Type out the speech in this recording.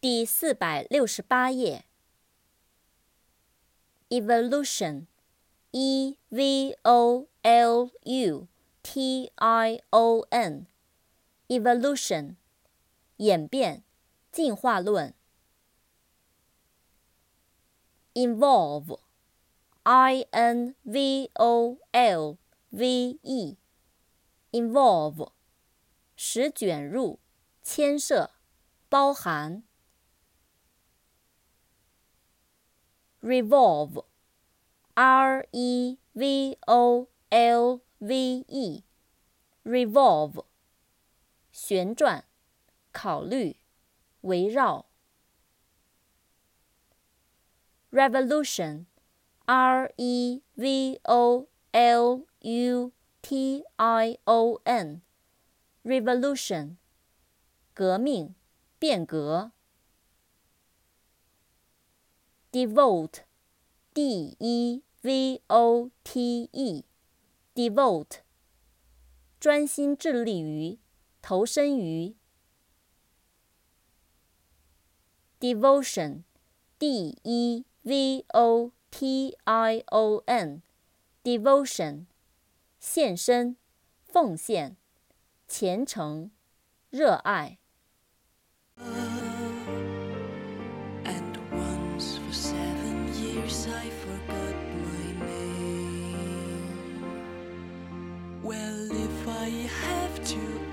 第四百六十八页。evolution，e v o l u t i o n，evolution，演变，进化论。involve，i n v o l v e，involve，使卷入，牵涉，包含。revolve, r e v o l v e, revolve，旋转，考虑，围绕。revolution, r e v o l u t i o n, revolution，革命，变革。 devote, d e v o t e, devote，专心致力于，投身于。devotion, d e v o t i o n, devotion，献身，奉献，虔诚，热爱。 I have to